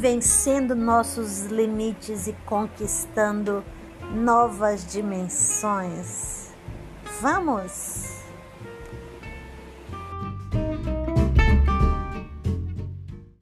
vencendo nossos limites e conquistando novas dimensões. Vamos!